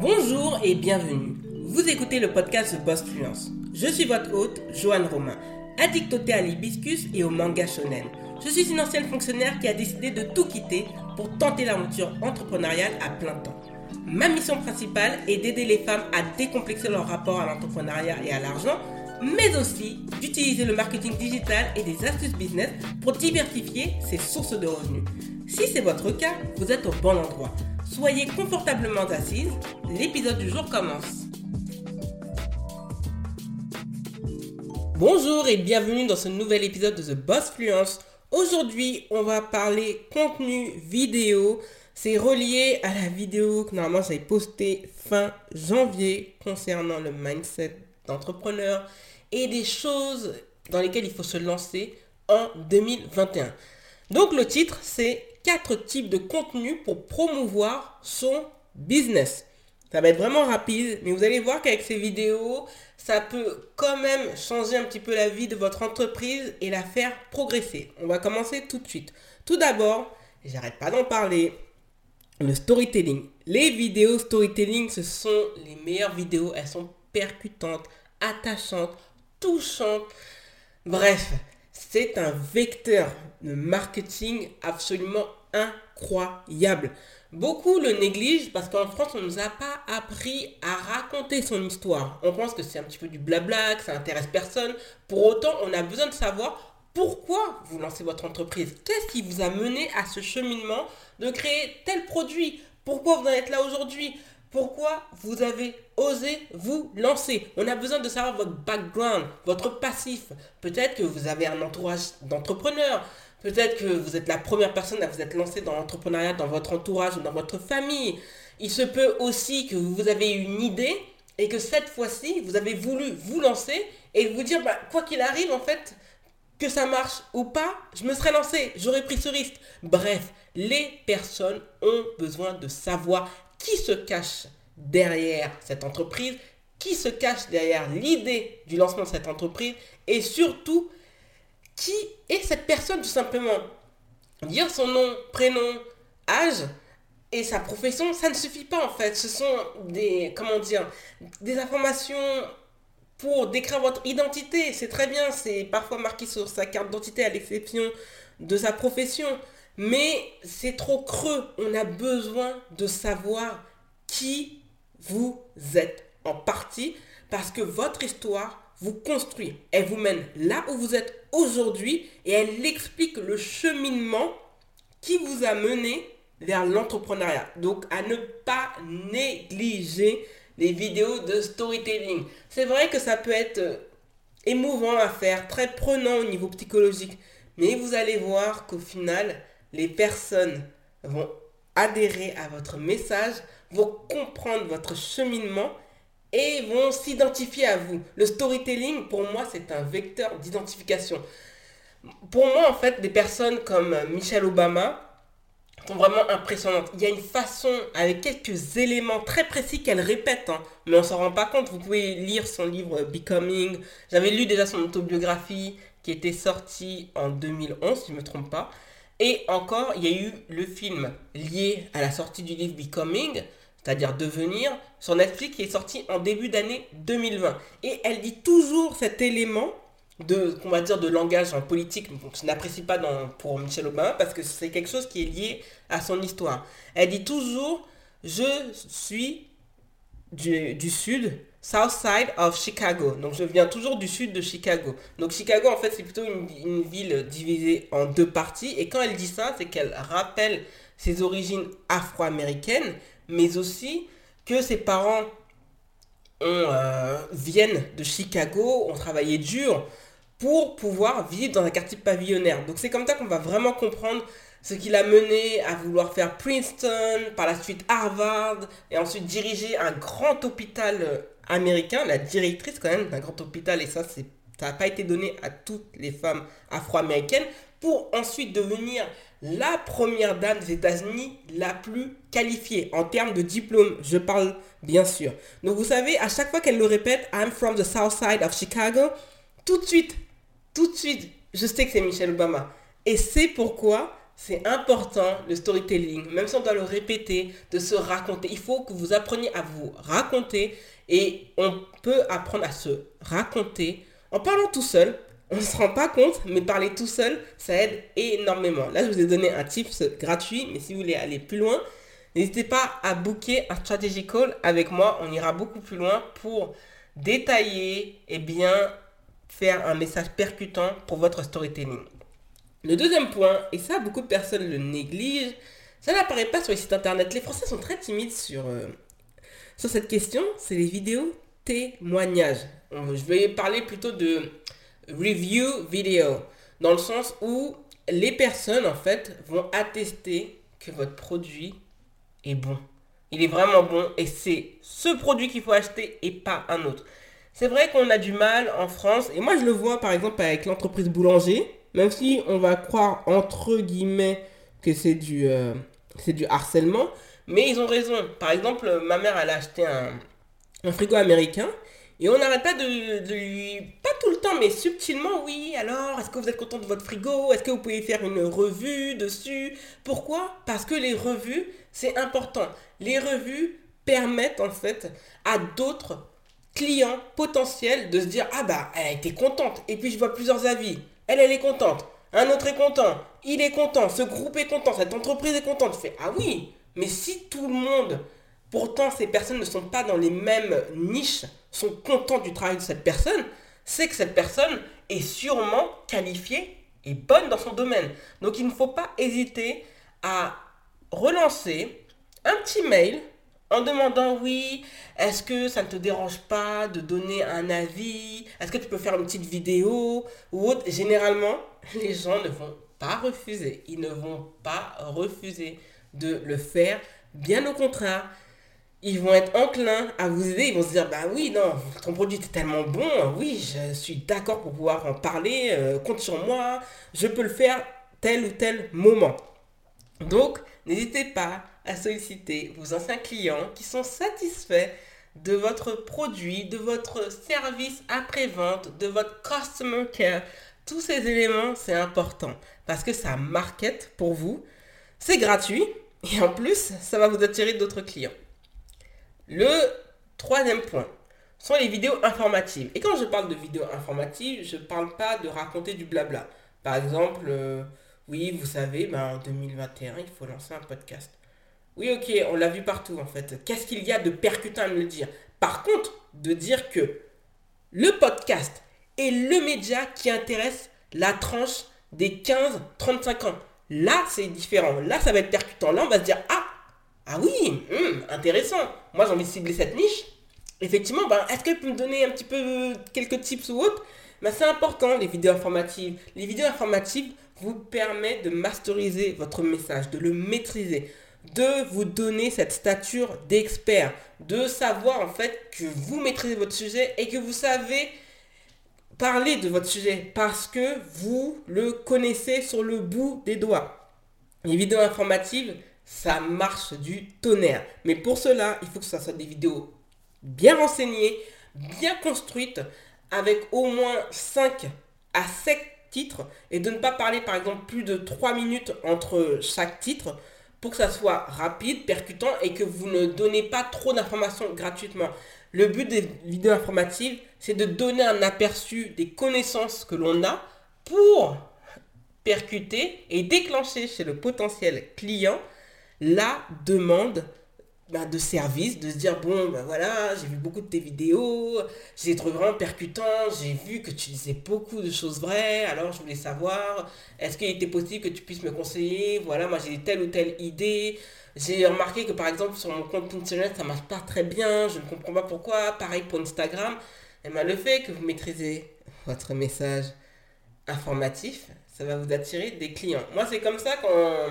Bonjour et bienvenue. Vous écoutez le podcast The Boss Fluence. Je suis votre hôte, Joanne Romain, addict au thé à l'hibiscus et au manga shonen. Je suis une ancienne fonctionnaire qui a décidé de tout quitter pour tenter l'aventure entrepreneuriale à plein temps. Ma mission principale est d'aider les femmes à décomplexer leur rapport à l'entrepreneuriat et à l'argent, mais aussi d'utiliser le marketing digital et des astuces business pour diversifier ses sources de revenus. Si c'est votre cas, vous êtes au bon endroit. Soyez confortablement assise, l'épisode du jour commence. Bonjour et bienvenue dans ce nouvel épisode de The Boss Fluence. Aujourd'hui, on va parler contenu vidéo. C'est relié à la vidéo que normalement j'avais postée fin janvier concernant le mindset d'entrepreneur et des choses dans lesquelles il faut se lancer en 2021. Donc le titre c'est quatre types de contenus pour promouvoir son business. Ça va être vraiment rapide, mais vous allez voir qu'avec ces vidéos, ça peut quand même changer un petit peu la vie de votre entreprise et la faire progresser. On va commencer tout de suite. Tout d'abord, j'arrête pas d'en parler, le storytelling. Les vidéos storytelling, ce sont les meilleures vidéos. Elles sont percutantes, attachantes, touchantes. Bref, c'est un vecteur de marketing absolument incroyable. Beaucoup le négligent parce qu'en France, on ne nous a pas appris à raconter son histoire. On pense que c'est un petit peu du blabla, que ça intéresse personne. Pour autant, on a besoin de savoir pourquoi vous lancez votre entreprise. Qu'est-ce qui vous a mené à ce cheminement de créer tel produit? Pourquoi vous en êtes là aujourd'hui? Pourquoi vous avez osé vous lancer? On a besoin de savoir votre background, votre passif. Peut-être que vous avez un entourage d'entrepreneurs. Peut-être que vous êtes la première personne à vous être lancé dans l'entrepreneuriat dans votre entourage ou dans votre famille. Il se peut aussi que vous avez une idée et que cette fois-ci, vous avez voulu vous lancer et vous dire, bah, quoi qu'il arrive, en fait, que ça marche ou pas, je me serais lancé, j'aurais pris ce risque. Bref, les personnes ont besoin de savoir qui se cache derrière cette entreprise, qui se cache derrière l'idée du lancement de cette entreprise et surtout qui est cette personne tout simplement. Dire son nom, prénom, âge et sa profession, ça ne suffit pas en fait. Ce sont des, comment dire, des informations pour décrire votre identité. C'est très bien, c'est parfois marqué sur sa carte d'identité à l'exception de sa profession. Mais c'est trop creux. On a besoin de savoir qui vous êtes en partie parce que votre histoire vous construit. Elle vous mène là où vous êtes aujourd'hui et elle explique le cheminement qui vous a mené vers l'entrepreneuriat. Donc à ne pas négliger les vidéos de storytelling. C'est vrai que ça peut être euh, émouvant à faire, très prenant au niveau psychologique, mais vous allez voir qu'au final, les personnes vont adhérer à votre message, vont comprendre votre cheminement et vont s'identifier à vous. Le storytelling, pour moi, c'est un vecteur d'identification. Pour moi, en fait, des personnes comme Michelle Obama sont vraiment impressionnantes. Il y a une façon, avec quelques éléments très précis qu'elle répète, hein, mais on s'en rend pas compte. Vous pouvez lire son livre Becoming. J'avais lu déjà son autobiographie qui était sortie en 2011, si je ne me trompe pas. Et encore, il y a eu le film lié à la sortie du livre Becoming, c'est-à-dire Devenir, sur Netflix qui est sorti en début d'année 2020. Et elle dit toujours cet élément de, on va dire, de langage en politique, je n'apprécie pas pour Michelle Obama parce que c'est quelque chose qui est lié à son histoire. Elle dit toujours, je suis du, sud, South Side of Chicago. Donc je viens toujours du sud de Chicago. Donc Chicago en fait c'est plutôt une, ville divisée en deux parties. Et quand elle dit ça, c'est qu'elle rappelle ses origines afro-américaines, mais aussi que ses parents euh, viennent de Chicago, ont travaillé dur pour pouvoir vivre dans un quartier pavillonnaire. Donc c'est comme ça qu'on va vraiment comprendre ce qui l'a mené à vouloir faire Princeton, par la suite Harvard, et ensuite diriger un grand hôpital euh, américain, la directrice quand même d'un grand hôpital, et ça, ça n'a pas été donné à toutes les femmes afro-américaines, pour ensuite devenir la première dame des États-Unis la plus qualifiée en termes de diplôme, je parle bien sûr. Donc vous savez, à chaque fois qu'elle le répète, I'm from the South Side of Chicago, tout de suite, tout de suite, je sais que c'est Michelle Obama. Et c'est pourquoi c'est important le storytelling, même si on doit le répéter, de se raconter. Il faut que vous appreniez à vous raconter et on peut apprendre à se raconter en parlant tout seul. On ne se rend pas compte, mais parler tout seul, ça aide énormément. Là, je vous ai donné un tips gratuit, mais si vous voulez aller plus loin, n'hésitez pas à booker un strategy call avec moi. On ira beaucoup plus loin pour détailler et bien faire un message percutant pour votre storytelling. Le deuxième point, et ça beaucoup de personnes le négligent, ça n'apparaît pas sur les sites internet. Les Français sont très timides sur, euh, cette question, c'est les vidéos témoignages. Je vais parler plutôt de review vidéo, dans le sens où les personnes en fait vont attester que votre produit est bon. Il est vraiment bon et c'est ce produit qu'il faut acheter et pas un autre. C'est vrai qu'on a du mal en France, et moi je le vois par exemple avec l'entreprise boulanger, même si on va croire entre guillemets que c'est du, euh, c'est du harcèlement, mais ils ont raison. Par exemple, ma mère elle a acheté un, un frigo américain, et on n'arrête pas de, de, lui, pas tout le temps, mais subtilement, oui, alors, est-ce que vous êtes content de votre frigo? Est-ce que vous pouvez faire une revue dessus? Pourquoi? Parce que les revues, c'est important. Les revues permettent en fait à d'autres client potentiel de se dire ah bah elle était contente. Et puis je vois plusieurs avis elle elle est contente. Un autre est content. Il est content. Ce groupe est content. Cette entreprise est contente. Ah oui mais si tout le monde pourtant ces personnes ne sont pas dans les mêmes niches sont contents du travail de cette personne c'est que cette personne est sûrement qualifiée et bonne dans son domaine. Donc il ne faut pas hésiter à relancer un petit mail en demandant oui, est-ce que ça ne te dérange pas de donner un avis? Est-ce que tu peux faire une petite vidéo ou autre? Généralement, les gens ne vont pas refuser. Ils ne vont pas refuser de le faire. Bien au contraire, ils vont être enclins à vous aider. Ils vont se dire, bah oui, non, ton produit est tellement bon. Oui, je suis d'accord pour pouvoir en parler. Euh, compte sur moi. Je peux le faire tel ou tel moment. Donc, n'hésitez pas à solliciter vos anciens clients qui sont satisfaits de votre produit, de votre service après-vente, de votre customer care. Tous ces éléments, c'est important parce que ça market pour vous. C'est gratuit et en plus, ça va vous attirer d'autres clients. Le troisième point sont les vidéos informatives. Et quand je parle de vidéos informatives, je ne parle pas de raconter du blabla. Par exemple, euh, oui, vous savez, ben, en 2021, il faut lancer un podcast. Oui, ok, on l'a vu partout en fait. Qu'est-ce qu'il y a de percutant à me le dire? Par contre, de dire que le podcast est le média qui intéresse la tranche des 15-35 ans. Là, c'est différent. Là, ça va être percutant. Là, on va se dire Ah, ah oui, hmm, intéressant. Moi, j'ai envie de cibler cette niche. Effectivement, ben, est-ce qu'elle peut me donner un petit peu quelques tips ou autres? Ben, C'est important, les vidéos informatives. Les vidéos informatives vous permettent de masteriser votre message, de le maîtriser de vous donner cette stature d'expert, de savoir en fait que vous maîtrisez votre sujet et que vous savez parler de votre sujet parce que vous le connaissez sur le bout des doigts. Les vidéos informatives, ça marche du tonnerre. Mais pour cela, il faut que ce soit des vidéos bien renseignées, bien construites, avec au moins 5 à 7 titres et de ne pas parler par exemple plus de 3 minutes entre chaque titre pour que ça soit rapide, percutant et que vous ne donnez pas trop d'informations gratuitement. Le but des vidéos informatives, c'est de donner un aperçu des connaissances que l'on a pour percuter et déclencher chez le potentiel client la demande bah, de service, de se dire bon ben voilà, j'ai vu beaucoup de tes vidéos, j'ai trouvé vraiment percutant, j'ai vu que tu disais beaucoup de choses vraies, alors je voulais savoir, est-ce qu'il était possible que tu puisses me conseiller, voilà, moi j'ai telle ou telle idée, j'ai remarqué que par exemple sur mon compte Pinterest ça marche pas très bien, je ne comprends pas pourquoi, pareil pour Instagram, et bien le fait que vous maîtrisez votre message informatif, ça va vous attirer des clients. Moi c'est comme ça quand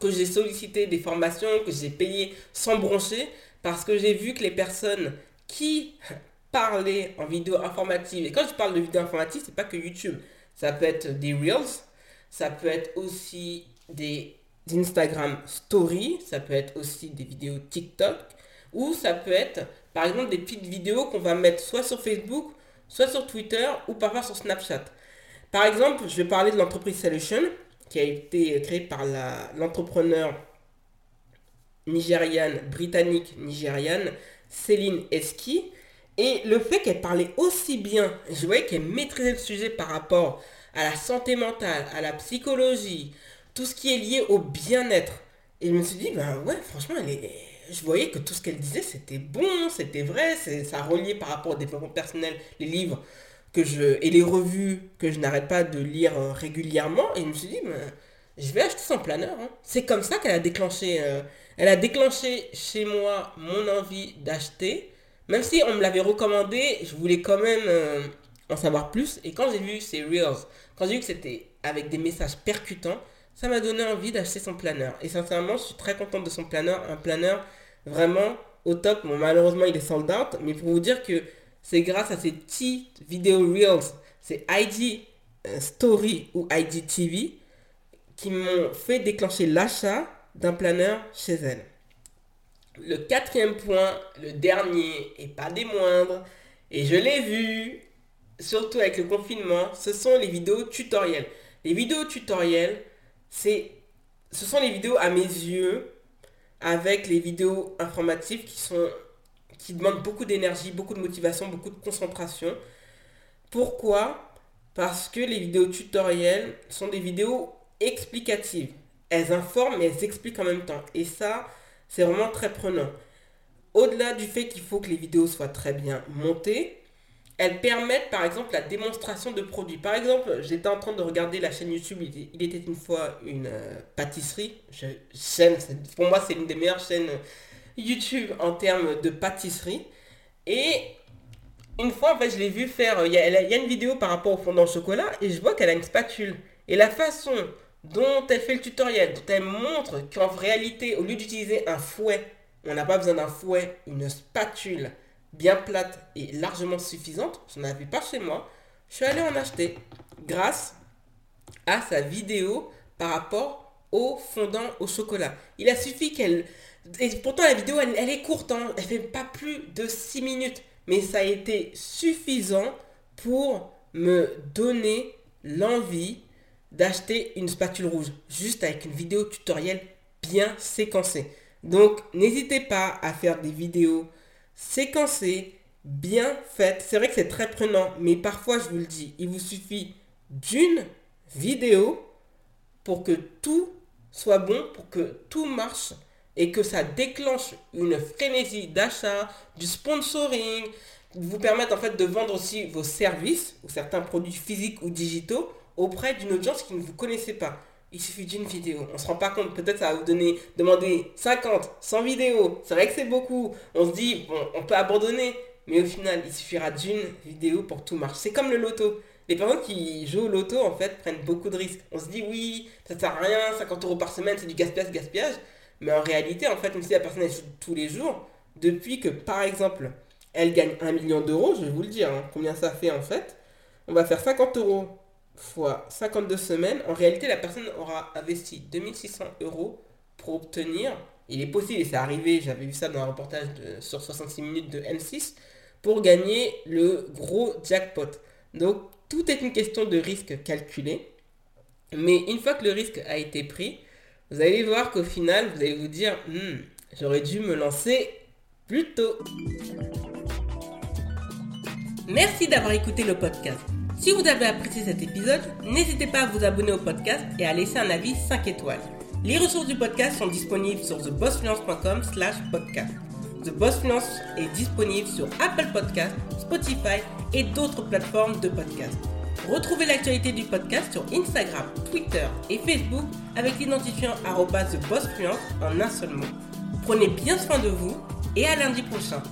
que j'ai sollicité des formations, que j'ai payé sans broncher, parce que j'ai vu que les personnes qui parlaient en vidéo informative, et quand je parle de vidéo informative, c'est pas que YouTube, ça peut être des Reels, ça peut être aussi des Instagram Stories, ça peut être aussi des vidéos TikTok, ou ça peut être par exemple des petites vidéos qu'on va mettre soit sur Facebook, soit sur Twitter, ou parfois sur Snapchat. Par exemple, je vais parler de l'entreprise Solution qui a été créé par l'entrepreneur nigériane, britannique nigériane, Céline Eski. Et le fait qu'elle parlait aussi bien, je voyais qu'elle maîtrisait le sujet par rapport à la santé mentale, à la psychologie, tout ce qui est lié au bien-être. Et je me suis dit, ben ouais, franchement, je voyais que tout ce qu'elle disait, c'était bon, c'était vrai, ça reliait par rapport au développement personnel, les livres que je, et les revues que je n'arrête pas de lire euh, régulièrement. Et je me suis dit, je vais acheter son planeur. Hein. C'est comme ça qu'elle a déclenché, euh, elle a déclenché chez moi mon envie d'acheter. Même si on me l'avait recommandé, je voulais quand même euh, en savoir plus. Et quand j'ai vu ces Reels, quand j'ai vu que c'était avec des messages percutants, ça m'a donné envie d'acheter son planeur. Et sincèrement, je suis très contente de son planeur. Un planeur vraiment au top. Bon, malheureusement, il est sold out. Mais pour vous dire que c'est grâce à ces petites vidéos Reels, c'est IG euh, Story ou TV qui m'ont fait déclencher l'achat d'un planeur chez elle. Le quatrième point, le dernier et pas des moindres, et je l'ai vu, surtout avec le confinement, ce sont les vidéos tutoriels. Les vidéos tutoriels, c'est, ce sont les vidéos à mes yeux avec les vidéos informatives qui sont qui demandent beaucoup d'énergie, beaucoup de motivation, beaucoup de concentration. Pourquoi? Parce que les vidéos tutoriels sont des vidéos explicatives. Elles informent mais elles expliquent en même temps. Et ça, c'est vraiment très prenant. Au-delà du fait qu'il faut que les vidéos soient très bien montées, elles permettent par exemple la démonstration de produits. Par exemple, j'étais en train de regarder la chaîne YouTube, il était une fois une euh, pâtisserie. Pour moi, c'est une des meilleures chaînes YouTube en termes de pâtisserie. Et une fois, en je l'ai vu faire, il y, a, il y, a, une vidéo par rapport au fondant au chocolat et je vois qu'elle a une spatule. Et la façon dont elle fait le tutoriel, dont elle montre qu'en réalité, au lieu d'utiliser un fouet, on n'a pas besoin d'un fouet, une spatule bien plate et largement suffisante, je n'en avais pas chez moi, je suis allé en acheter grâce à sa vidéo par rapport au fondant au chocolat. Il a suffi qu'elle... Et pourtant la vidéo, elle, est courte, hein. elle fait pas plus de 6 minutes. Mais ça a été suffisant pour me donner l'envie d'acheter une spatule rouge, juste avec une vidéo tutoriel bien séquencée. Donc, n'hésitez pas à faire des vidéos séquencées, bien faites. C'est vrai que c'est très prenant, mais parfois, je vous le dis, il vous suffit d'une vidéo pour que tout soit bon, pour que tout marche et que ça déclenche une frénésie d'achat, du sponsoring, vous permettre en fait de vendre aussi vos services ou certains produits physiques ou digitaux auprès d'une audience qui ne vous connaissait pas. Il suffit d'une vidéo. On ne se rend pas compte. Peut-être ça va vous donner, demander 50, 100 vidéos. C'est vrai que c'est beaucoup. On se dit, bon, on peut abandonner. Mais au final, il suffira d'une vidéo pour tout marche. C'est comme le loto. Les personnes qui jouent au loto, en fait, prennent beaucoup de risques. On se dit, oui, ça sert à rien, 50 euros par semaine, c'est du gaspillage, gaspillage. Mais en réalité, en fait, même si la personne joue tous les jours, depuis que, par exemple, elle gagne 1 million d'euros, je vais vous le dire, hein, combien ça fait en fait, on va faire 50 euros fois 52 semaines, en réalité, la personne aura investi 2600 euros pour obtenir, il est possible, et c'est arrivé, j'avais vu ça dans un reportage sur 66 minutes de M6, pour gagner le gros jackpot. Donc, tout est une question de risque calculé. Mais une fois que le risque a été pris, vous allez voir qu'au final, vous allez vous dire, hmm, j'aurais dû me lancer plus tôt. Merci d'avoir écouté le podcast. Si vous avez apprécié cet épisode, n'hésitez pas à vous abonner au podcast et à laisser un avis 5 étoiles. Les ressources du podcast sont disponibles sur thebossfluence.com slash podcast. The Boss est disponible sur Apple Podcast, Spotify et d'autres plateformes de podcast. Retrouvez l'actualité du podcast sur Instagram, Twitter et Facebook avec l'identifiant TheBossFluence en un seul mot. Prenez bien soin de vous et à lundi prochain.